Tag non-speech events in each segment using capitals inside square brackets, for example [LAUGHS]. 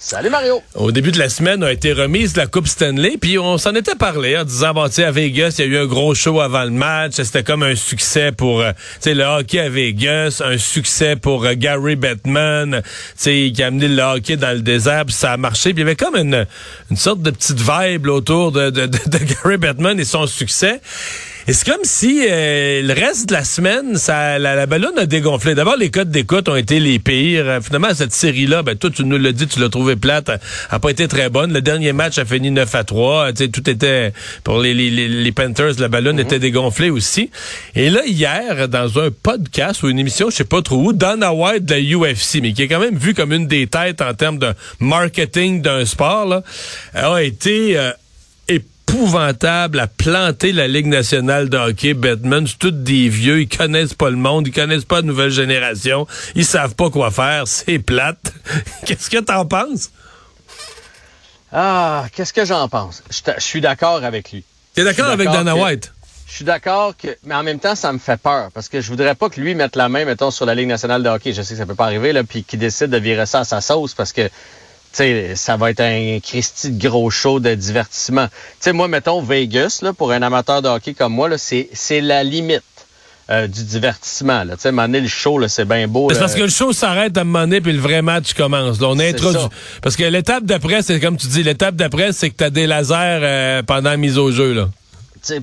Salut Mario. Au début de la semaine a été remise la Coupe Stanley, puis on s'en était parlé en disant bon, sais, à Vegas, il y a eu un gros show avant le match, c'était comme un succès pour, euh, tu le hockey à Vegas, un succès pour euh, Gary Bettman, qui a amené le hockey dans le désert, puis ça a marché, puis il y avait comme une, sorte de petite vibe autour de, de Gary Bettman et son succès. Et c'est comme si euh, le reste de la semaine, ça, la, la ballonne a dégonflé? D'abord, les codes d'écoute ont été les pires. Euh, finalement, cette série-là, ben, toi, tu nous l'as dit, tu l'as trouvé plate, a, pas été très bonne. Le dernier match a fini 9 à 3. sais, tout était, pour les, les, les Panthers, la ballonne était dégonflée aussi. Et là, hier, dans un podcast ou une émission, je sais pas trop où, Dana White de la UFC, mais qui est quand même vu comme une des têtes en termes de marketing d'un sport, là, a été... Euh, épouvantable à planter la Ligue nationale de hockey. Batman, c'est tous des vieux, ils connaissent pas le monde, ils connaissent pas la nouvelle génération, ils savent pas quoi faire, c'est plate. [LAUGHS] Qu'est-ce que t'en penses? Ah, qu'est-ce que j'en pense? Je, suis d'accord avec lui. T'es d'accord avec Dana White? Je suis d'accord que, mais en même temps, ça me fait peur parce que je voudrais pas que lui mette la main, mettons, sur la Ligue nationale de hockey. Je sais que ça peut pas arriver, là, puis qu'il décide de virer ça à sa sauce parce que sais, ça va être un Christy de gros show de divertissement. Tu sais, moi, mettons Vegas, là, pour un amateur de hockey comme moi, c'est, c'est la limite. Euh, du divertissement. Tu sais, le show, c'est bien beau. C'est parce que le show s'arrête à un moment donné, puis le vrai match commence. on introduit. Parce que l'étape d'après, c'est comme tu dis, l'étape d'après, c'est que tu as des lasers euh, pendant la mise au jeu. Là.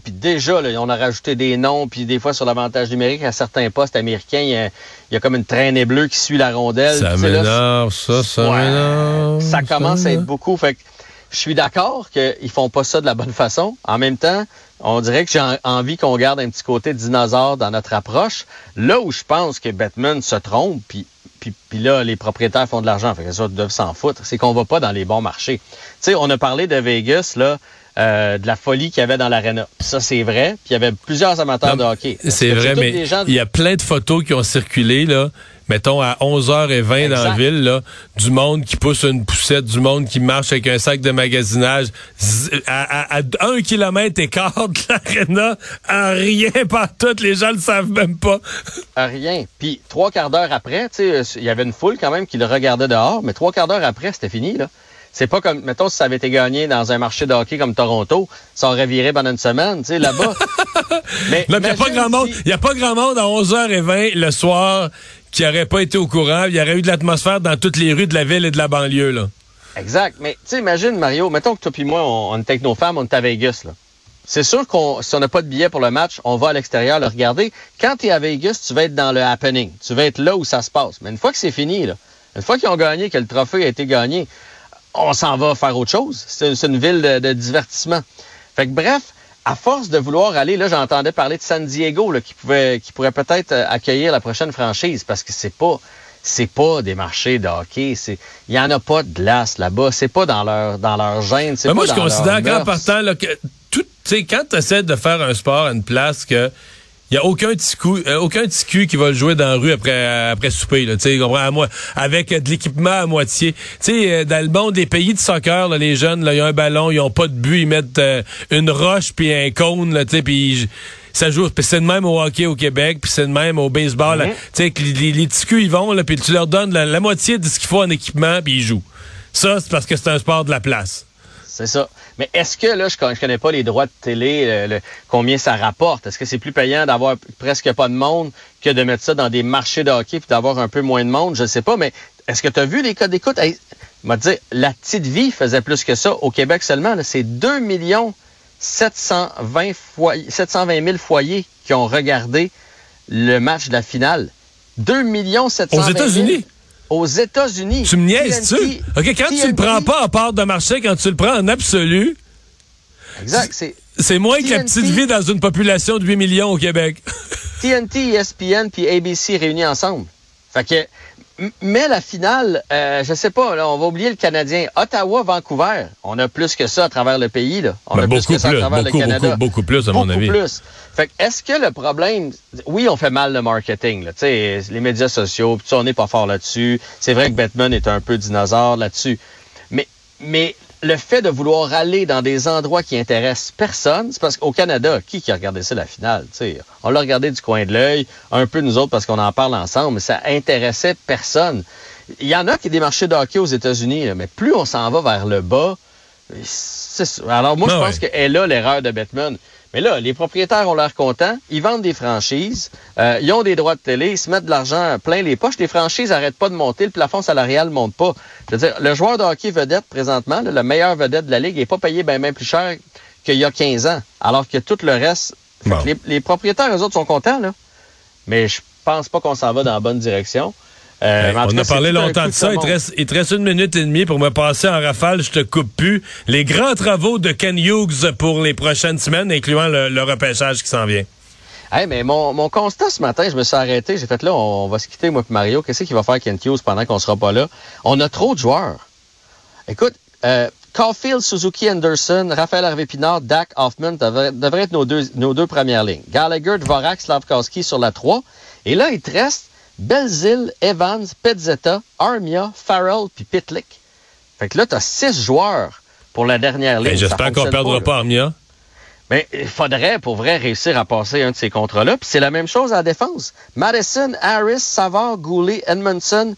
Puis déjà, là, on a rajouté des noms, puis des fois sur l'avantage numérique, à certains postes américains, il y, a, comme une traînée bleue qui suit la rondelle. Ça m'énerve, ça, ça m'énerve. Ça commence à être beaucoup. Fait que je suis d'accord qu'ils font pas ça de la bonne façon. En même temps, on dirait que j'ai envie qu'on garde un petit côté dinosaure dans notre approche. Là où je pense que Batman se trompe, puis puis, là, les propriétaires font de l'argent, fait que ça doivent s'en foutre, c'est qu'on va pas dans les bons marchés. Tu sais, on a parlé de Vegas, là, euh, de la folie qu'il y avait dans l'aréna. Ça, c'est vrai. Puis il y avait plusieurs amateurs de hockey. C'est vrai, mais il y a plein de photos qui ont circulé, là. Mettons à 11h20 dans la ville, là, du monde qui pousse une poussette, du monde qui marche avec un sac de magasinage à, un kilomètre écart de l'aréna, à rien [LAUGHS] pas tout, les gens le savent même pas. À rien. Puis trois quarts d'heure après, tu sais, il y avait une foule quand même qui le regardait dehors, mais trois quarts d'heure après, c'était fini, là. C'est pas comme, mettons, si ça avait été gagné dans un marché de hockey comme Toronto, ça aurait viré pendant une semaine, tu sais, là-bas. [LAUGHS] mais il n'y a pas grand monde, il y a pas grand monde à 11h20 le soir qui aurait pas été au courant. Il y aurait eu de l'atmosphère dans toutes les rues de la ville et de la banlieue, là. Exact. Mais, tu sais, imagine, Mario, mettons que toi et moi, on, on est avec nos femmes, on est à Vegas, là. C'est sûr qu'on, si on n'a pas de billet pour le match, on va à l'extérieur le regarder. Quand tu es à Vegas, tu vas être dans le happening. Tu vas être là où ça se passe. Mais une fois que c'est fini, là, une fois qu'ils ont gagné, que le trophée a été gagné, on s'en va faire autre chose. C'est une ville de, divertissement. Fait que bref, à force de vouloir aller, là, j'entendais parler de San Diego, là, qui pouvait, qui pourrait peut-être euh, accueillir la prochaine franchise, parce que c'est pas, c'est pas des marchés de hockey. C'est, il y en a pas de glace là-bas. C'est pas dans leur, dans leur gêne. C'est moi, je considère qu'en partant, là, que tout, tu sais, quand tu essaies de faire un sport à une place que il y a aucun petit coup, euh, aucun petit cul qui va le jouer dans la rue après euh, après souper là, tu sais, à moi avec de l'équipement à moitié. Tu sais euh, dans le monde des pays de soccer là, les jeunes là, ils ont un ballon, ils ont pas de but, ils mettent une roche puis un cône là, tu sais puis ça joue. Puis c'est de même au hockey au Québec, puis c'est de même au baseball. Mhm. Tu sais, les, les, petits culs, ils vont, là, puis tu leur donnes la, la moitié de ce qu'il faut en équipement, puis ils jouent. Ça, c'est parce que c'est un sport de la place. C'est ça. Mais est-ce que là, je, je connais pas les droits de télé, le, combien ça rapporte? Est-ce que c'est plus payant d'avoir presque pas de monde que de mettre ça dans des marchés de hockey puis d'avoir un peu moins de monde? Je sais pas, mais est-ce que tu as vu les codes d'écoute? Hey, m'a dit, la petite vie faisait plus que ça. Au Québec seulement, c'est 2 millions 720, foyers, 720 000 foyers qui ont regardé le match de la finale. 2 millions 720 000. Aux États-Unis? Aux États-Unis. Tu me niaises-tu? OK, quand tu le prends pas en part de marché, quand tu le prends en absolu. Exact. C'est, c'est moins que la petite vie dans une population de 8 millions au Québec. [LAUGHS] TNT, ESPN puis ABC réunis ensemble. Fait que mais la finale, euh, je sais pas, là, on va oublier le Canadien. Ottawa, Vancouver, on a plus que ça à travers le pays. Là. On ben, a plus que ça à travers beaucoup, le Canada. Beaucoup, beaucoup plus, à mon avis. plus. Fait est-ce que le problème, oui, on fait mal le marketing, là, les médias sociaux, on n'est pas fort là-dessus. C'est vrai que Batman est un peu dinosaure là-dessus. Mais, mais le fait de vouloir aller dans des endroits qui intéressent personne, c'est parce qu'au Canada, qui, qui a regardé ça la finale? T'sais? On l'a regardé du coin de l'œil, un peu nous autres parce qu'on en parle ensemble, mais ça intéressait personne. Il y en a qui des marchés de hockey aux États-Unis, mais plus on s'en va vers le bas. Alors moi, je Ah pense ouais. qu'elle là l'erreur de Bettman. Mais là, les propriétaires ont l'air contents, ils vendent des franchises, euh, ils ont des droits de télé, ils se mettent de l'argent plein les poches. Les franchises n'arrêtent pas de monter, le plafond salarial ne monte pas. Je veux dire, le joueur de hockey vedette présentement, là, le meilleur vedette de la Ligue, n'est pas payé bien plus cher qu'il y a 15 ans, alors que tout le reste... Bon. les, les propriétaires, eux autres, sont contents, là. Mais je pense pas qu'on s'en va dans la bonne direction. Euh, mais en tout on cas, a parlé longtemps de ça. Il te, reste, il te reste une minute et demie pour me passer en rafale. Je te coupe plus. Les grands travaux de Ken Hughes pour les prochaines semaines, incluant le, le repêchage qui s'en vient. Hey, mais mon, mon constat ce matin, je me suis arrêté. J'ai fait là, on va se quitter, moi et Mario. Qu'est-ce qu'il va faire Kent Hughes pendant qu'on sera pas là? On a trop de joueurs. Écoute, euh, Caulfield, Suzuki, Anderson, Raphaël Harvey-Pinard, Dak, Hoffman devraient, devraient être nos deux, nos deux premières lignes. Gallagher, Dvorak, Slavkowski sur la 3. Et là, il te reste Belzil, Evans, Petzetta, Armia, Farrell puis Pitlick. Fait que là, tu as six joueurs pour la dernière ligne. Ben, Ça J'espère qu'on fonctionne perdra pas Armia. Mais il faudrait, pour vrai, réussir à passer un de ces contrats-là. Puis c'est la même chose à la défense. Madison, Harris, Savard, Goulet, Edmondson,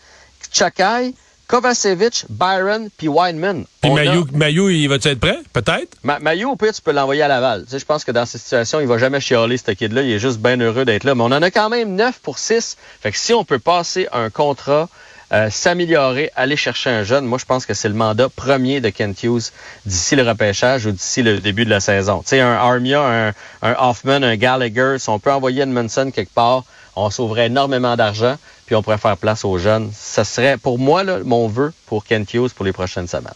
Chakai, Kovacevic, Byron, puis Wineman. Puis On a- il va-tu être prêt? Peut-être? Ma- Maillot, au pire, tu peux l'envoyer à Laval. Tu sais, je pense que dans cette situation, il va jamais chialer, ce kid-là. Il est juste bien heureux d'être là. Mais on en a quand même 9 pour 6. Fait que si on peut passer un contrat, euh, s'améliorer, aller chercher un jeune, moi, je pense que c'est le mandat premier de Kent Hughes d'ici le repêchage ou d'ici le début de la saison. Tu sais, un Armia, un, Hoffman, un Gallagher, si on peut envoyer Edmondson quelque part, on sauverait énormément d'argent, puis on pourrait faire place aux jeunes. Ça serait, pour moi, là, mon vœu pour Kent Hughes pour les prochaines semaines.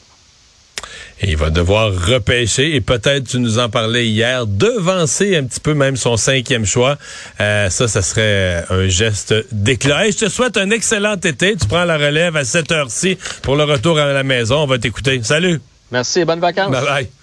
Et il va devoir repêcher et peut-être, tu nous en parlais hier, devancer un petit peu même son cinquième choix. Euh, ça, ça serait un geste d'éclat. Hey, je te souhaite un excellent été. Tu prends la relève à cette heure-ci pour le retour à la maison. On va t'écouter. Salut. Merci et bonnes vacances. Bye bye.